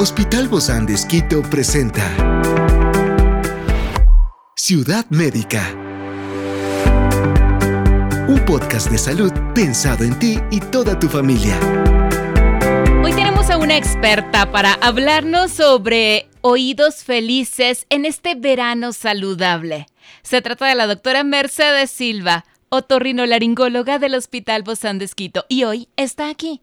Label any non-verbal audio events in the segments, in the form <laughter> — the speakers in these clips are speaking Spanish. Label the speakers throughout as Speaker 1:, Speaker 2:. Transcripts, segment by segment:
Speaker 1: Hospital Bozán de Esquito presenta Ciudad Médica. Un podcast de salud pensado en ti y toda tu familia.
Speaker 2: Hoy tenemos a una experta para hablarnos sobre oídos felices en este verano saludable. Se trata de la doctora Mercedes Silva, otorrinolaringóloga del Hospital Bozán de Esquito, y hoy está aquí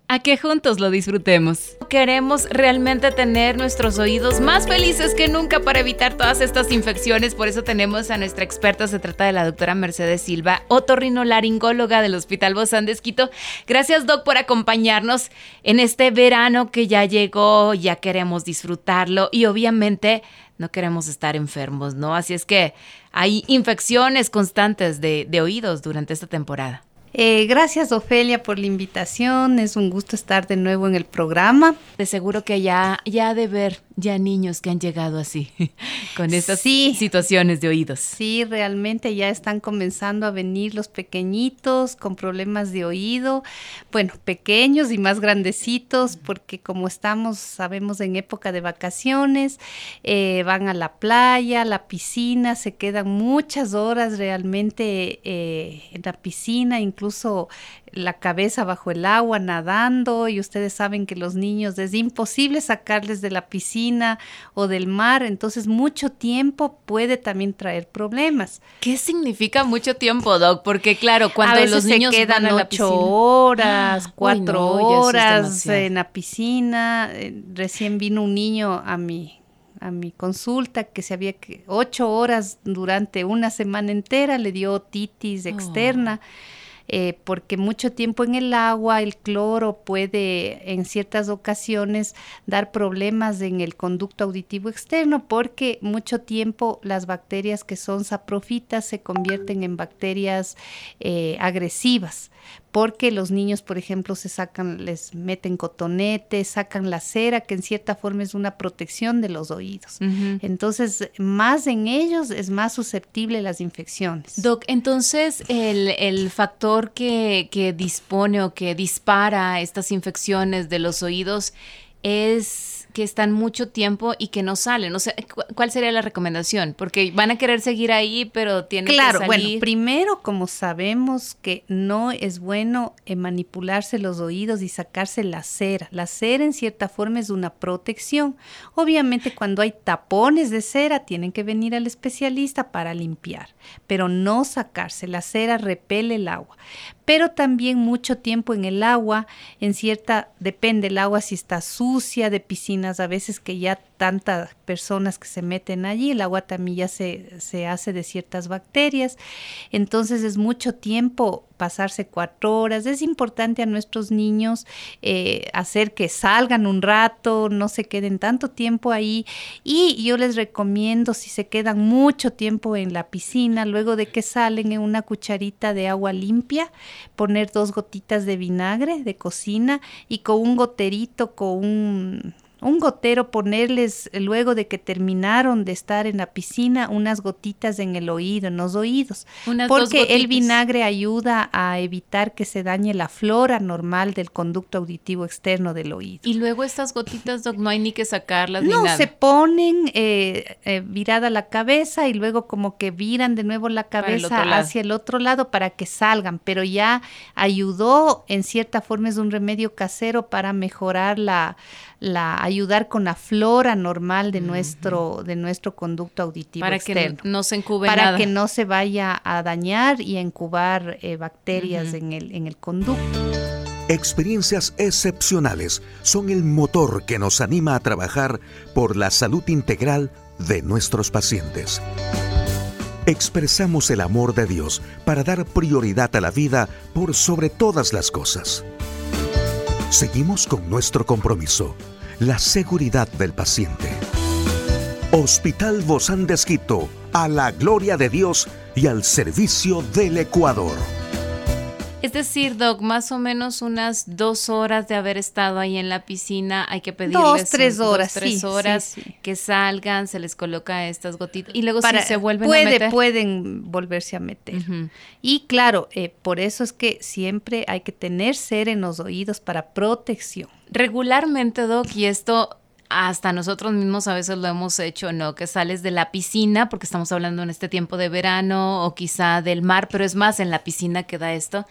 Speaker 2: a que juntos lo disfrutemos. Queremos realmente tener nuestros oídos más felices que nunca para evitar todas estas infecciones, por eso tenemos a nuestra experta, se trata de la doctora Mercedes Silva, otorrinolaringóloga del Hospital Bozán de Esquito. Gracias Doc por acompañarnos en este verano que ya llegó, ya queremos disfrutarlo y obviamente no queremos estar enfermos, ¿no? Así es que hay infecciones constantes de, de oídos durante esta temporada.
Speaker 3: Eh, gracias Ofelia por la invitación, es un gusto estar de nuevo en el programa.
Speaker 2: De seguro que ya, ya de ver ya niños que han llegado así, <laughs> con estas situaciones de oídos.
Speaker 3: Sí, realmente ya están comenzando a venir los pequeñitos con problemas de oído, bueno, pequeños y más grandecitos, porque como estamos, sabemos, en época de vacaciones, eh, van a la playa, a la piscina, se quedan muchas horas realmente eh, en la piscina, incluso la cabeza bajo el agua nadando y ustedes saben que los niños es imposible sacarles de la piscina o del mar, entonces mucho tiempo puede también traer problemas.
Speaker 2: ¿Qué significa mucho tiempo, Doc? Porque claro, cuando los niños
Speaker 3: se quedan ocho horas, <gasps> cuatro horas en la piscina, eh, recién vino un niño a mi a mi consulta que se había que ocho horas durante una semana entera le dio otitis oh. Eh, porque mucho tiempo en el agua el cloro puede en ciertas ocasiones dar problemas en el conducto auditivo externo porque mucho tiempo las bacterias que son saprofitas se convierten en bacterias eh, agresivas porque los niños, por ejemplo, se sacan, les meten cotonete, sacan la cera, que en cierta forma es una protección de los oídos. Entonces, más en ellos es más susceptible las infecciones.
Speaker 2: Doc, entonces el, factor que, que dispone o que dispara estas infecciones de los oídos es que están mucho tiempo y que no salen. O sea, ¿cuál sería la recomendación? Porque van a querer seguir ahí, pero tienen
Speaker 3: claro,
Speaker 2: que
Speaker 3: salir. Bueno, primero, como sabemos que no es bueno eh, manipularse los oídos y sacarse la cera. La cera, en cierta forma, es una protección. Obviamente, cuando hay tapones de cera, tienen que venir al especialista para limpiar, pero no sacarse. La cera repele el agua pero también mucho tiempo en el agua, en cierta, depende el agua si está sucia, de piscinas a veces que ya tantas personas que se meten allí, el agua también ya se, se hace de ciertas bacterias, entonces es mucho tiempo pasarse cuatro horas. Es importante a nuestros niños eh, hacer que salgan un rato, no se queden tanto tiempo ahí. Y yo les recomiendo, si se quedan mucho tiempo en la piscina, luego de que salen en una cucharita de agua limpia, poner dos gotitas de vinagre de cocina y con un goterito, con un un gotero ponerles luego de que terminaron de estar en la piscina unas gotitas en el oído, en los oídos, porque el vinagre ayuda a evitar que se dañe la flora normal del conducto auditivo externo del oído.
Speaker 2: Y luego estas gotitas, no hay ni que sacarlas
Speaker 3: no,
Speaker 2: ni nada.
Speaker 3: se ponen eh, eh, virada la cabeza y luego como que viran de nuevo la cabeza hacia el otro lado para que salgan, pero ya ayudó en cierta forma es un remedio casero para mejorar la la ayudar con la flora normal de nuestro de nuestro conducto auditivo
Speaker 2: para que no se incube
Speaker 3: para que no se vaya a dañar y a incubar eh, bacterias en el en el conducto.
Speaker 1: Experiencias excepcionales son el motor que nos anima a trabajar por la salud integral de nuestros pacientes. Expresamos el amor de Dios para dar prioridad a la vida por sobre todas las cosas. Seguimos con nuestro compromiso la seguridad del paciente. Hospital Bozán de a la gloria de Dios y al servicio del Ecuador.
Speaker 2: Es decir, Doc, más o menos unas dos horas de haber estado ahí en la piscina, hay que pedirles
Speaker 3: dos, tres horas,
Speaker 2: dos, tres horas que salgan, se les coloca estas gotitas y luego
Speaker 3: Para,
Speaker 2: si se vuelven
Speaker 3: puede,
Speaker 2: a meter.
Speaker 3: Pueden volverse a meter. Uh -huh. Y claro, eh, por eso es que siempre hay que tener cera en los oídos para protección.
Speaker 2: Regularmente, Doc, y esto hasta nosotros mismos a veces lo hemos hecho, ¿no? Que sales de la piscina, porque estamos hablando en este tiempo de verano, o quizá del mar, pero es más en la piscina que da esto,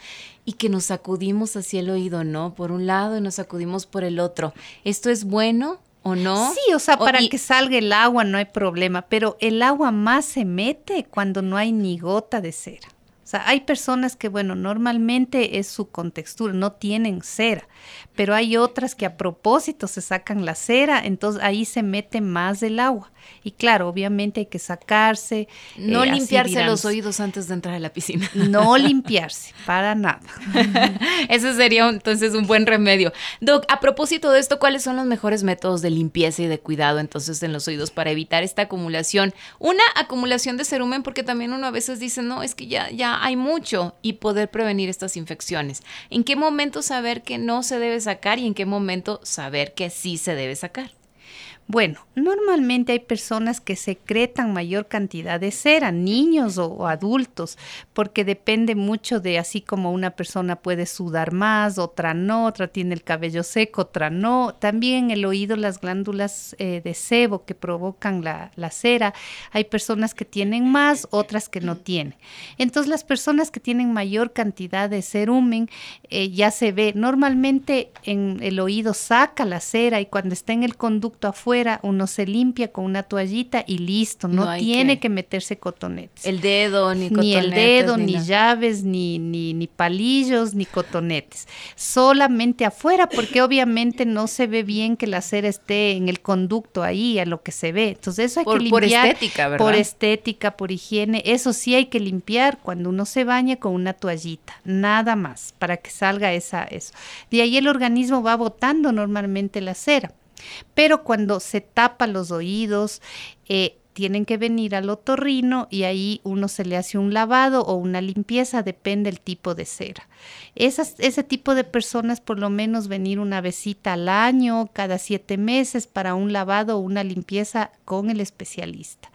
Speaker 2: y que nos sacudimos hacia el oído, ¿no? Por un lado y nos sacudimos por el otro. ¿Esto es bueno? ¿O no?
Speaker 3: Sí, o sea, para o, y, que salga el agua no hay problema, pero el agua más se mete cuando no hay ni gota de cera. Sea, hay personas que, bueno, normalmente es su contextura, no tienen cera, pero hay otras que a propósito se sacan la cera, entonces ahí se mete más del agua. Y claro, obviamente hay que sacarse.
Speaker 2: No eh, limpiarse los oídos antes de entrar a la piscina.
Speaker 3: No <laughs> limpiarse, para nada. <laughs>
Speaker 2: Ese sería entonces un buen remedio. Doc, a propósito de esto, ¿cuáles son los mejores métodos de limpieza y de cuidado entonces en los oídos para evitar esta acumulación? Una acumulación de cerumen, porque también uno a veces dice, no, es que ya, ya hay mucho y poder prevenir estas infecciones. ¿En qué momento saber que no se debe sacar y en qué momento saber que sí se debe sacar?
Speaker 3: Bueno, normalmente hay personas que secretan mayor cantidad de cera, niños o, adultos, porque depende mucho de así como una persona puede sudar más, otra no, otra tiene el cabello seco, otra no. También el oído, las glándulas eh, de sebo que provocan la, la, cera, hay personas que tienen más, otras que no tienen. Entonces las personas que tienen mayor cantidad de cerumen eh, ya se ve, normalmente en el oído saca la cera y cuando está en el conducto afuera, uno se limpia con una toallita y listo, no, no tiene que... que... meterse cotonetes.
Speaker 2: El dedo, ni
Speaker 3: Ni el dedo, ni, ni llaves, ni, ni, ni palillos, ni cotonetes. Solamente afuera, porque obviamente no se ve bien que la cera esté en el conducto ahí, a lo que se ve. Entonces eso hay
Speaker 2: por,
Speaker 3: que limpiar.
Speaker 2: Por estética, ¿verdad?
Speaker 3: Por estética, por higiene. Eso sí hay que limpiar cuando uno se baña con una toallita, nada más, para que salga esa, eso. De ahí el organismo va botando normalmente la cera. Pero cuando se tapa los oídos, eh, tienen que venir al otorrino y ahí uno se le hace un lavado o una limpieza, depende del tipo de cera. Ese tipo de personas por lo menos venir una visita al año, cada siete meses para un lavado o una limpieza con el especialista.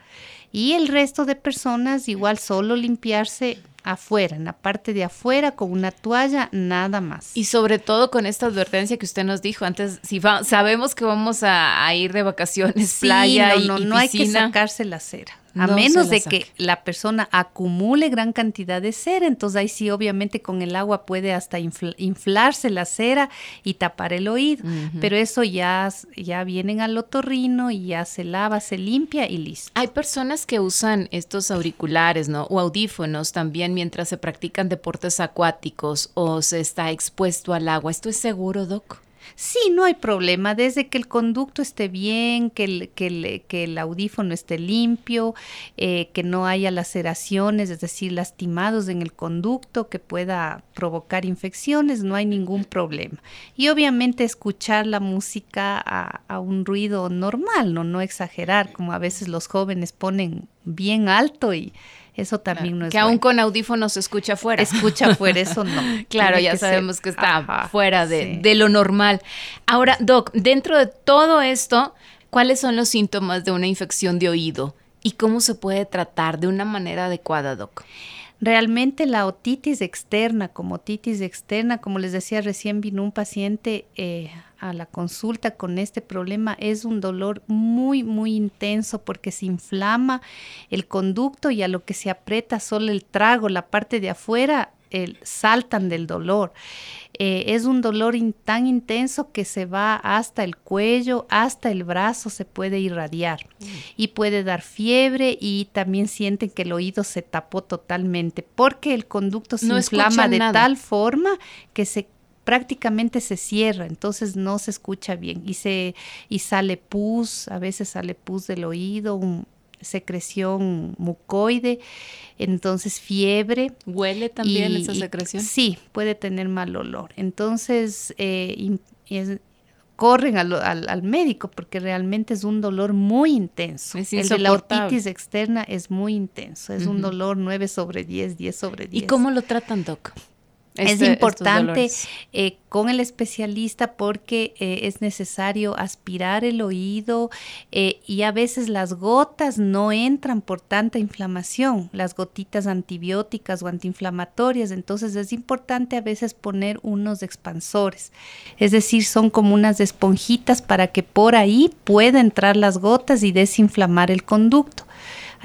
Speaker 3: Y el resto de personas igual solo limpiarse afuera, en la parte de afuera con una toalla, nada más.
Speaker 2: Y sobre todo con esta advertencia que usted nos dijo antes, si va, sabemos que vamos a, a, ir de vacaciones,
Speaker 3: sí,
Speaker 2: playa
Speaker 3: no,
Speaker 2: y,
Speaker 3: no,
Speaker 2: y
Speaker 3: no hay que sacarse la cera. A
Speaker 2: No
Speaker 3: menos de
Speaker 2: saque.
Speaker 3: que la persona acumule gran cantidad de cera, entonces ahí sí obviamente con el agua puede hasta infl- inflarse la cera y tapar el oído, pero eso ya, ya vienen al otorrino y ya se lava, se limpia y listo.
Speaker 2: Hay personas que usan estos auriculares, ¿no? O audífonos también mientras se practican deportes acuáticos o se está expuesto al agua. ¿Esto es seguro, Doc?
Speaker 3: Sí, no hay problema, desde que el conducto esté bien, que el, que el, audífono esté limpio, eh, que no haya laceraciones, es decir, lastimados en el conducto que pueda provocar infecciones, no hay ningún problema. Y obviamente escuchar la música a, a un ruido normal, ¿no? no exagerar, como a veces los jóvenes ponen bien alto y eso también no es
Speaker 2: que aún
Speaker 3: bueno.
Speaker 2: con audífonos se escucha afuera.
Speaker 3: Escucha afuera, eso no. <laughs>
Speaker 2: Claro,
Speaker 3: Tiene
Speaker 2: ya
Speaker 3: que ser-
Speaker 2: sabemos que está
Speaker 3: Ajá,
Speaker 2: fuera de,
Speaker 3: sí.
Speaker 2: de lo normal. Ahora, Doc, dentro de todo esto, ¿cuáles son los síntomas de una infección de oído? ¿Y cómo se puede tratar de una manera adecuada, Doc?
Speaker 3: Realmente la otitis externa, como otitis externa, como les decía, recién vino un paciente eh, a la consulta con este problema, es un dolor muy, muy intenso porque se inflama el conducto y a lo que se aprieta solo el trago, la parte de afuera, el- saltan del dolor. Eh, es un dolor in- tan intenso que se va hasta el cuello, hasta el brazo, se puede irradiar y puede dar fiebre y también sienten que el oído se tapó totalmente porque el conducto se
Speaker 2: No
Speaker 3: inflama de
Speaker 2: nada.
Speaker 3: tal forma que se prácticamente se cierra, entonces no se escucha bien y se y sale pus, a veces sale pus del oído, un- secreción mucoide, entonces fiebre,
Speaker 2: ¿Huele también
Speaker 3: y-
Speaker 2: esa
Speaker 3: y-
Speaker 2: secreción?
Speaker 3: Sí, puede tener mal olor. Entonces, eh, es- corren al, al- al médico porque realmente es un dolor muy intenso.
Speaker 2: Es
Speaker 3: El de la otitis externa es muy intenso. Es un dolor 9 sobre 10, 10 sobre 10.
Speaker 2: ¿Y cómo lo tratan, Doc?
Speaker 3: Es este, importante eh, con el especialista porque eh, es necesario aspirar el oído eh, y a veces las gotas no entran por tanta inflamación, las gotitas antibióticas o antiinflamatorias, entonces es importante a veces poner unos expansores, es decir, son como unas esponjitas para que por ahí pueda entrar las gotas y desinflamar el conducto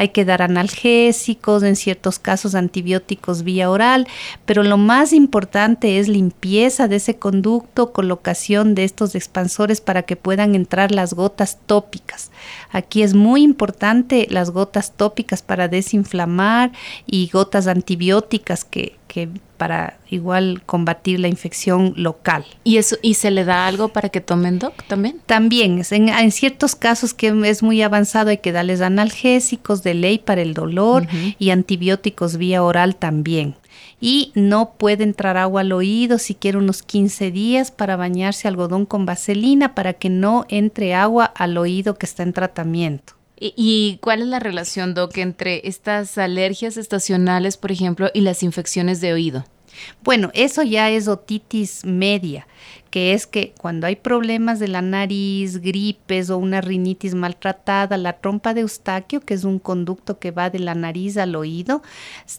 Speaker 3: hay que dar analgésicos, en ciertos casos antibióticos vía oral, pero lo más importante es limpieza de ese conducto, colocación de estos expansores para que puedan entrar las gotas tópicas. Aquí es muy importante las gotas tópicas para desinflamar y gotas antibióticas que, que para igual combatir la infección local.
Speaker 2: ¿Y eso y se le da algo para que tomen doc también?
Speaker 3: También, en, en ciertos casos que es muy avanzado hay que darles analgésicos de ley para el dolor y antibióticos vía oral también. Y no puede entrar agua al oído siquiera unos 15 días para bañarse algodón con vaselina para que no entre agua al oído que está en tratamiento.
Speaker 2: ¿Y cuál es la relación, Doc, entre estas alergias estacionales, por ejemplo, y las infecciones de oído?
Speaker 3: Bueno, eso ya es otitis media que es que cuando hay problemas de la nariz, gripes o una rinitis maltratada, la trompa de Eustaquio, que es un conducto que va de la nariz al oído,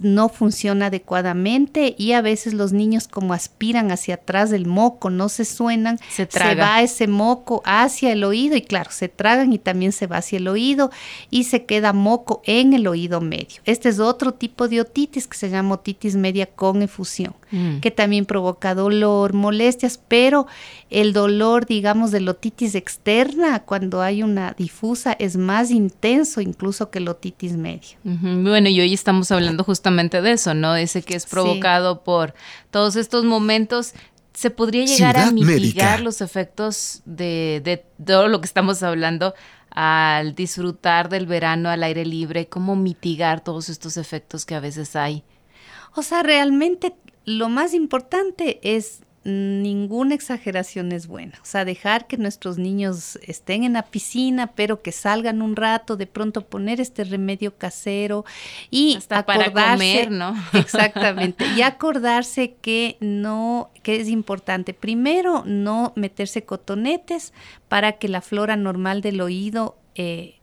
Speaker 3: no funciona adecuadamente y a veces los niños como aspiran hacia atrás del moco, no se suenan, se, va ese moco hacia el oído y claro, se tragan y también se va hacia el oído y se queda moco en el oído medio. Este es otro tipo de otitis que se llama otitis media con efusión, mm. que también provoca dolor, molestias, pero el dolor, digamos, de la otitis externa, cuando hay una difusa, es más intenso incluso que la otitis media.
Speaker 2: Bueno, y hoy estamos hablando justamente de eso, ¿no? Ese que es provocado por todos estos momentos ¿Se podría llegar a mitigar los efectos de, de, todo lo que estamos hablando al disfrutar del verano al aire libre? ¿Cómo mitigar todos estos efectos que a veces hay?
Speaker 3: O sea, realmente lo más importante es ninguna exageración es buena. O sea, dejar que nuestros niños estén en la piscina, pero que salgan un rato, de pronto poner este remedio casero y
Speaker 2: Hasta para comer, ¿no? <laughs>
Speaker 3: Exactamente. Y acordarse que no, que es importante. Primero, no meterse cotonetes para que la flora normal del oído eh,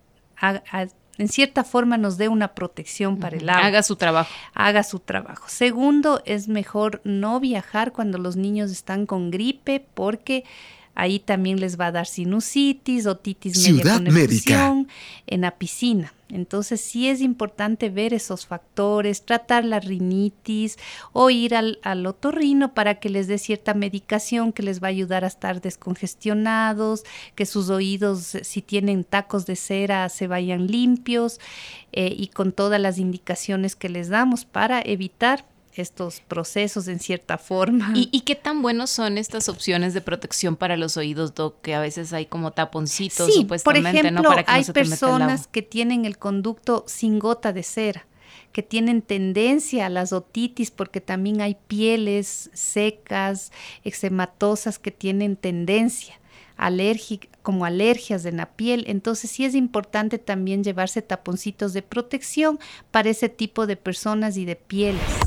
Speaker 3: en cierta forma nos dé una protección para el agua.
Speaker 2: Haga su trabajo.
Speaker 3: Haga su trabajo. Segundo, es mejor no viajar cuando los niños están con gripe porque ahí también les va a dar sinusitis, otitis
Speaker 1: Ciudad médica.
Speaker 3: en la piscina. Entonces sí es importante ver esos factores, tratar la rinitis o ir al, al, otorrino para que les dé cierta medicación que les va a ayudar a estar descongestionados, que sus oídos, si tienen tacos de cera, se vayan limpios eh, y con todas las indicaciones que les damos para evitar estos procesos en cierta forma.
Speaker 2: ¿Y, qué tan buenos son estas opciones de protección para los oídos, Doc? Que a veces hay como taponcitos,
Speaker 3: sí, por ejemplo, hay personas que tienen el conducto sin gota de cera que tienen tendencia a las otitis porque también hay pieles secas, eczematosas que tienen tendencia alérgica, como alergias en la piel. Entonces sí es importante también llevarse taponcitos de protección para ese tipo de personas y de pieles.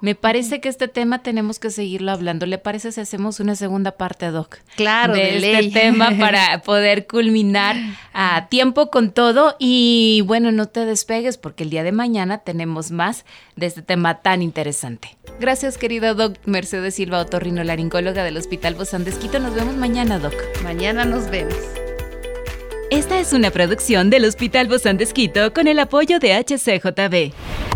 Speaker 2: Me parece que este tema tenemos que seguirlo hablando. ¿Le parece si hacemos una segunda parte, Doc?
Speaker 3: Claro,
Speaker 2: de, este tema <laughs> para poder culminar a tiempo con todo. Y bueno, no te despegues porque el día de mañana tenemos más de este tema tan interesante. Gracias, querido Doc Mercedes Silva, otorrino laringóloga del Hospital Bozán de Nos vemos mañana, Doc.
Speaker 3: Mañana nos vemos.
Speaker 2: Esta es una producción del Hospital Bozán de con el apoyo de HCJB.